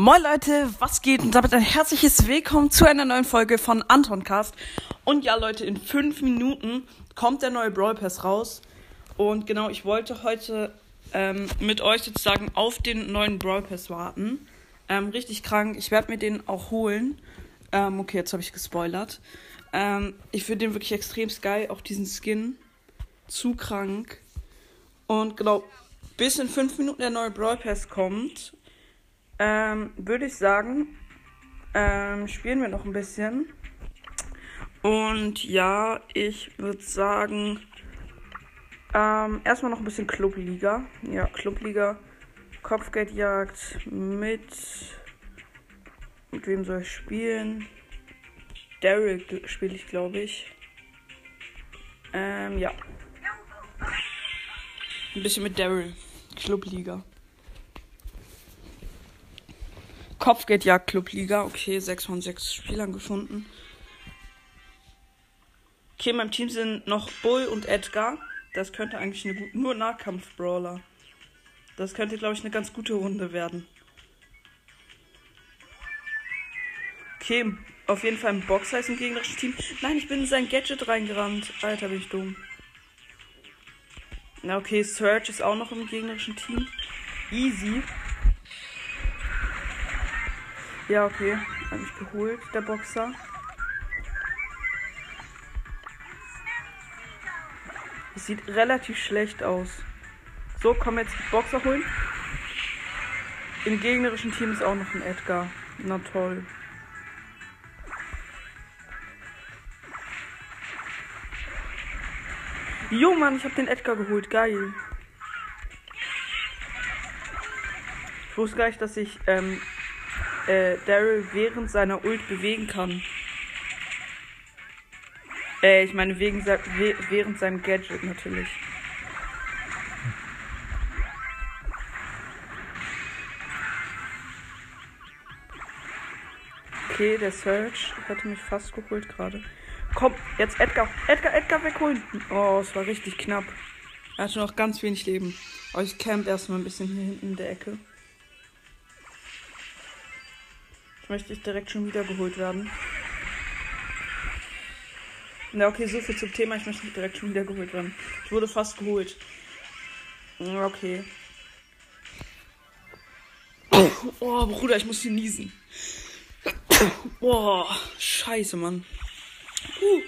Moin Leute, was geht? Und damit ein herzliches Willkommen zu einer neuen Folge von Antoncast. Und ja Leute, in fünf Minuten kommt der neue Brawl Pass raus. Und genau, ich wollte heute ähm, mit euch sozusagen auf den neuen Brawl Pass warten. Ähm, richtig krank. Ich werde mir den auch holen. Ähm, okay, jetzt habe ich gespoilert. Ähm, ich finde den wirklich extrem geil, auch diesen Skin. Zu krank. Und genau, bis in fünf Minuten der neue Brawl Pass kommt, ähm, würde ich sagen, ähm, spielen wir noch ein bisschen. Und ja, ich würde sagen, ähm, erstmal noch ein bisschen Clubliga. Ja, Clubliga. Kopfgeldjagd mit. Mit wem soll ich spielen? Daryl spiele ich, glaube ich. Ähm, ja. Ein bisschen mit Daryl. Clubliga. Kopfgeldjagd Clubliga. Okay, 6 von 6 Spielern gefunden. Okay, in meinem Team sind noch Bull und Edgar. Das könnte eigentlich eine gute. Nur Nahkampf-Brawler. Das könnte, glaube ich, eine ganz gute Runde werden. Okay, auf jeden Fall ein Boxer ist im gegnerischen Team. Nein, ich bin in sein Gadget reingerannt. Alter, bin ich dumm. Na, okay, Search ist auch noch im gegnerischen Team. Easy. Ja, okay. Hab mich geholt, der Boxer. Es sieht relativ schlecht aus. So, komm jetzt Boxer holen. Im gegnerischen Team ist auch noch ein Edgar. Na toll. Jo, Mann, ich hab den Edgar geholt. Geil. Ich wusste gar nicht, dass ich ähm, äh, Daryl während seiner Ult bewegen kann. Äh, ich meine, wegen während seinem Gadget natürlich. Okay, der Search hätte mich fast geholt gerade. Komm, jetzt Edgar. Edgar, Edgar wegholen. Oh, es war richtig knapp. Er hatte noch ganz wenig Leben. Aber ich camp erstmal ein bisschen hier hinten in der Ecke. Möchte ich direkt schon wieder geholt werden. Na, okay, so viel zum Thema. Ich möchte nicht direkt schon wieder geholt werden. Ich wurde fast geholt. Okay. Oh, Bruder, ich muss hier niesen. Boah, scheiße, Mann. Uh.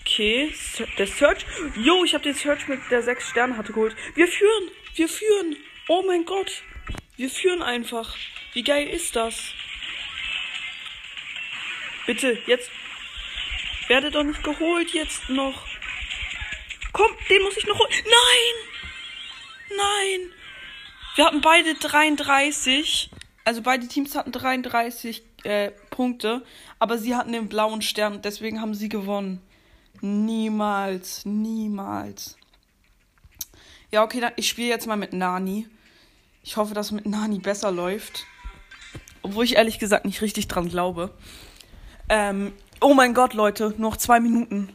Okay, der Search. Jo, ich habe den Search mit der 6 Sterne hatte geholt. Wir führen, wir führen. Oh mein Gott. Wir führen einfach. Wie geil ist das? Bitte, jetzt. Werde doch nicht geholt jetzt noch. Komm, den muss ich noch holen. Nein! Nein! Wir hatten beide 33. Also beide Teams hatten 33 äh, Punkte. Aber sie hatten den blauen Stern. Deswegen haben sie gewonnen. Niemals. Niemals. Ja, okay, dann, ich spiele jetzt mal mit Nani. Ich hoffe, dass mit Nani besser läuft. Obwohl ich ehrlich gesagt nicht richtig dran glaube. Ähm, oh mein Gott, Leute, noch zwei Minuten.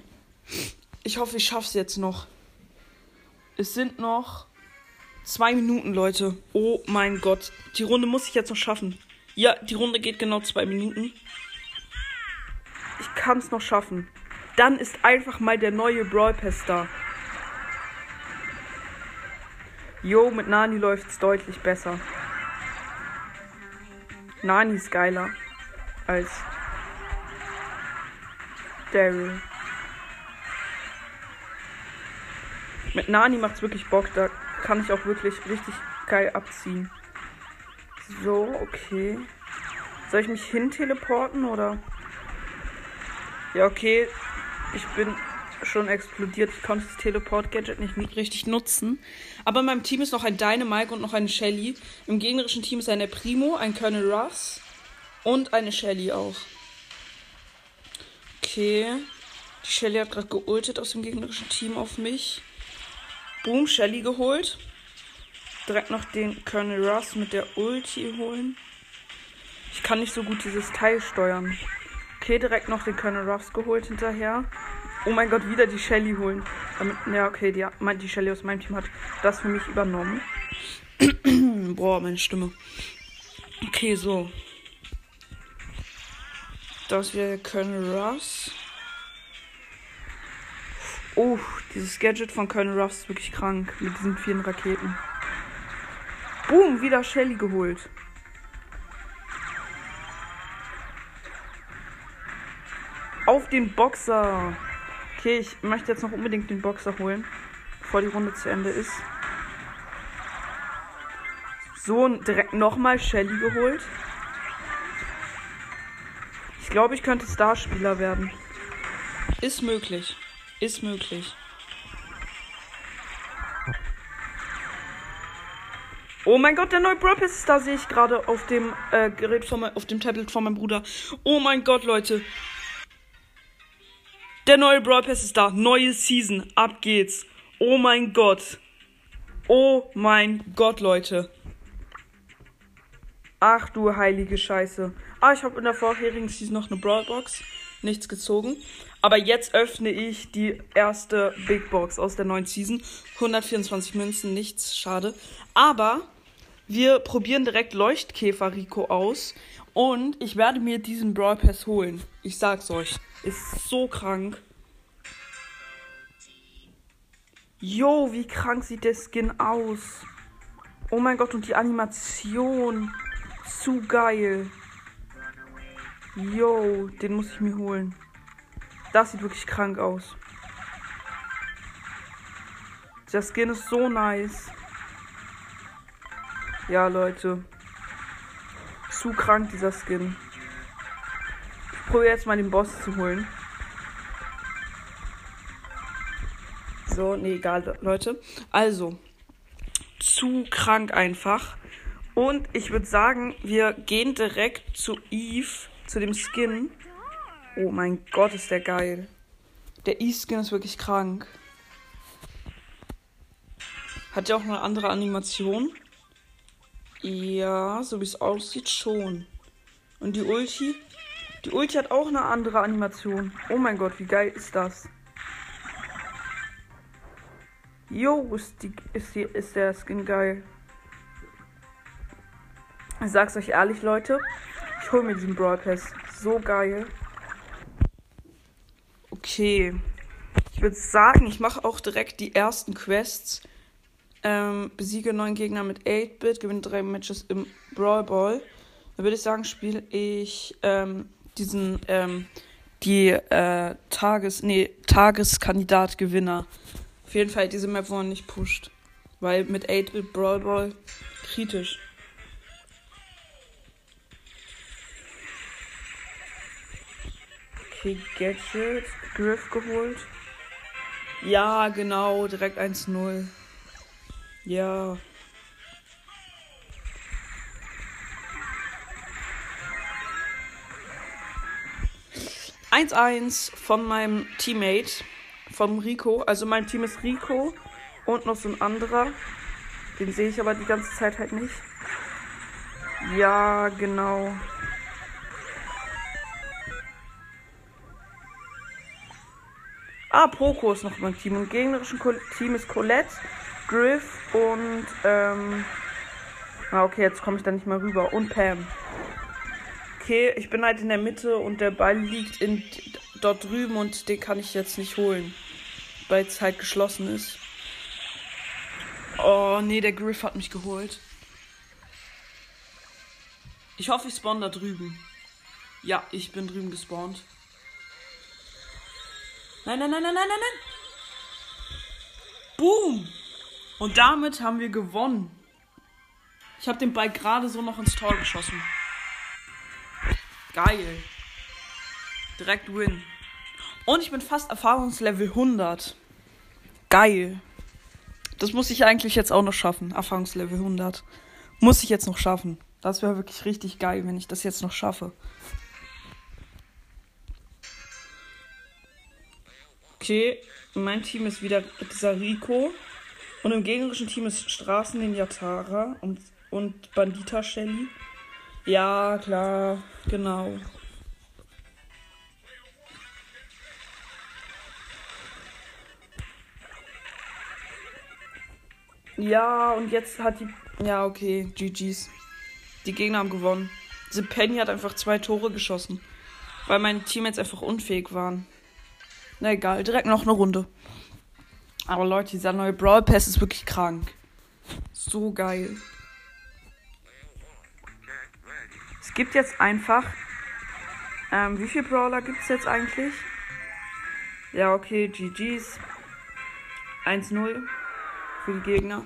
Ich hoffe, ich schaff's jetzt noch. Es sind noch zwei Minuten, Leute. Oh mein Gott. Die Runde muss ich jetzt noch schaffen. Ja, die Runde geht genau zwei Minuten. Ich kann's noch schaffen. Dann ist einfach mal der neue Brawl Pass da. Jo, mit Nani läuft's deutlich besser. Nani ist geiler als Daryl. Mit Nani macht's wirklich Bock, da kann ich auch wirklich richtig geil abziehen. So, okay. Soll ich mich hin teleporten oder? Ja, okay. Ich bin schon explodiert. Ich konnte das Teleport-Gadget nicht richtig nutzen. Aber in meinem Team ist noch ein Dynamite und noch eine Shelly. Im gegnerischen Team ist eine Primo, ein Colonel Russ und eine Shelly auch. Okay. Die Shelly hat gerade geultet aus dem gegnerischen Team auf mich. Boom, Shelly geholt. Direkt noch den Colonel Russ mit der Ulti holen. Ich kann nicht so gut dieses Teil steuern. Okay, direkt noch den Colonel Ruffs geholt hinterher. Oh mein Gott, wieder die Shelly holen. Damit, ja, okay, die, die Shelly aus meinem Team hat das für mich übernommen. Boah, meine Stimme. Okay, so. Das wir können Russ. Oh, dieses Gadget von Colonel Ruffs ist wirklich krank. Mit diesen vielen Raketen. Boom, wieder Shelly geholt. Auf den Boxer. Okay, ich möchte jetzt noch unbedingt den Boxer holen, bevor die Runde zu Ende ist. So, direkt nochmal Shelly geholt. Ich glaube, ich könnte Starspieler werden. Ist möglich. Ist möglich. Oh mein Gott, der neue Brawl Pass ist da, sehe ich gerade auf dem äh, Gerät von mein, auf dem Tablet von meinem Bruder. Oh mein Gott, Leute. Der neue Brawl Pass ist da. Neue Season. Ab geht's. Oh mein Gott. Oh mein Gott, Leute. Ach du heilige Scheiße. Ah, ich habe in der vorherigen Season noch eine Brawl Box. Nichts gezogen. Aber jetzt öffne ich die erste Big Box aus der neuen Season. 124 Münzen, nichts, schade. Aber wir probieren direkt Leuchtkäfer Rico aus. Und ich werde mir diesen Brawl Pass holen. Ich sag's euch. Ist so krank. Jo, wie krank sieht der Skin aus. Oh mein Gott, und die Animation. Zu geil. Jo, den muss ich mir holen. Das sieht wirklich krank aus. Der Skin ist so nice. Ja, Leute. Zu krank, dieser Skin probiere jetzt mal den Boss zu holen. So, nee, egal, Leute. Also, zu krank einfach. Und ich würde sagen, wir gehen direkt zu Eve, zu dem Skin. Oh mein Gott, ist der geil. Der Eve-Skin ist wirklich krank. Hat ja auch eine andere Animation. Ja, so wie es aussieht, schon. Und die Ulti die Ulti hat auch eine andere Animation. Oh mein Gott, wie geil ist das? Jo, ist, ist, ist der Skin geil. Ich sag's euch ehrlich, Leute. Ich hol mir diesen Pass. So geil. Okay. Ich würde sagen, ich mache auch direkt die ersten Quests. Ähm, besiege neun Gegner mit 8-Bit, gewinne drei Matches im Brawl Ball. Dann würde ich sagen, spiele ich ähm, diesen, ähm, die äh, Tages, nee, Tageskandidat-Gewinner. Auf jeden Fall diese Map, wo man nicht pusht. Weil mit 8-Bit Brawl Ball kritisch. Okay, Gadget, Griff geholt. Ja, genau, direkt 1-0. Ja. 1-1 von meinem Teammate, vom Rico. Also mein Team ist Rico und noch so ein anderer. Den sehe ich aber die ganze Zeit halt nicht. Ja, genau. Ah, Poco ist noch mein Team. Im gegnerischen Team ist Colette, Griff und ähm. Ah, okay, jetzt komme ich da nicht mal rüber. Und Pam okay, ich bin halt in der Mitte und der Ball liegt in, dort drüben und den kann ich jetzt nicht holen, weil es halt geschlossen ist. Oh, nee, der Griff hat mich geholt. Ich hoffe, ich spawn da drüben. Ja, ich bin drüben gespawnt. Nein, nein, nein, nein, nein, nein, nein. Boom. Und damit haben wir gewonnen. Ich habe den Ball gerade so noch ins Tor geschossen. Geil. Direkt Win. Und ich bin fast Erfahrungslevel 100. Geil. Das muss ich eigentlich jetzt auch noch schaffen. Erfahrungslevel 100. Muss ich jetzt noch schaffen. Das wäre wirklich richtig geil, wenn ich das jetzt noch schaffe. Okay, mein Team ist wieder dieser Rico. Und im gegnerischen Team ist Straßen den Yatara und, und Bandita Shelly. Ja, klar, genau. Ja, und jetzt hat die. Ja, okay, GG's. Die Gegner haben gewonnen. Diese Penny hat einfach zwei Tore geschossen. Weil meine Teammates einfach unfähig waren. Na egal, direkt noch eine Runde. Aber Leute, dieser neue Brawl Pass ist wirklich krank. So geil. Es gibt jetzt einfach. Ähm, wie viele Brawler gibt es jetzt eigentlich? Ja, okay, GG's. 1-0 für die Gegner.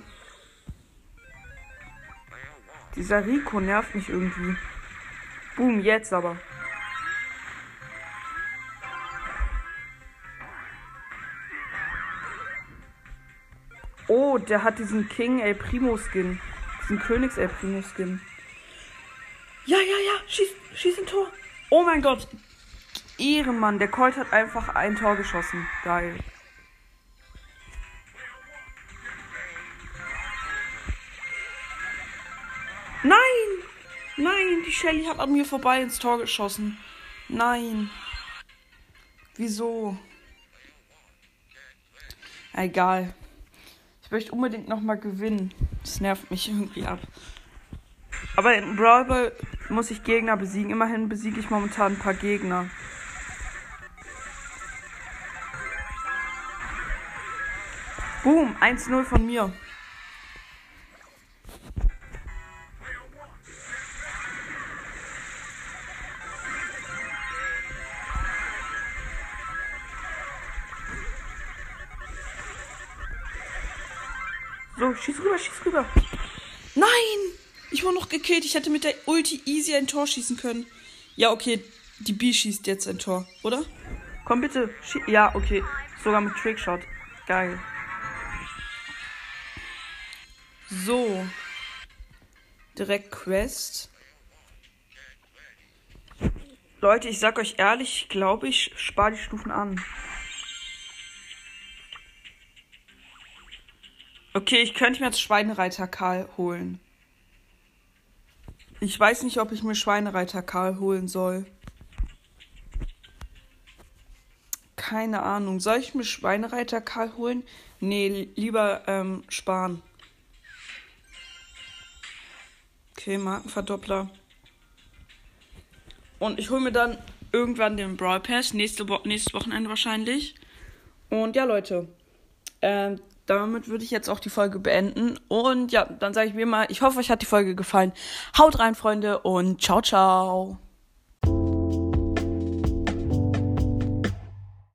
Dieser Rico nervt mich irgendwie. Boom, jetzt aber. Oh, der hat diesen King El Primo Skin. Diesen Königs El Primo Skin. Ja, ja, ja, schieß, schieß ein Tor. Oh mein Gott. Ehrenmann, der Colt hat einfach ein Tor geschossen. Geil. Nein! Nein, die Shelly hat an mir vorbei ins Tor geschossen. Nein. Wieso? Egal. Ich möchte unbedingt nochmal gewinnen. Das nervt mich irgendwie ab. Aber im Brawl Ball muss ich Gegner besiegen. Immerhin besiege ich momentan ein paar Gegner. Boom, 1-0 von mir. So, schieß rüber, schieß rüber. Nein! Ich wurde noch gekillt. Ich hätte mit der Ulti easy ein Tor schießen können. Ja, okay. Die B schießt jetzt ein Tor, oder? Komm bitte. Schie ja, okay. Sogar mit Trickshot. Geil. So. Direkt Quest. Leute, ich sag euch ehrlich, ich glaube, ich spare die Stufen an. Okay, ich könnte mir jetzt Schweinereiter Karl holen. Ich weiß nicht, ob ich mir Schweinereiter Karl holen soll. Keine Ahnung. Soll ich mir Schweinereiter Karl holen? Nee, lieber ähm, sparen. Okay, Markenverdoppler. Und ich hole mir dann irgendwann den Brawl Pass. Nächste Wo nächstes Wochenende wahrscheinlich. Und ja, Leute. Ähm, damit würde ich jetzt auch die Folge beenden. Und ja, dann sage ich mir mal, ich hoffe, euch hat die Folge gefallen. Haut rein, Freunde, und ciao, ciao.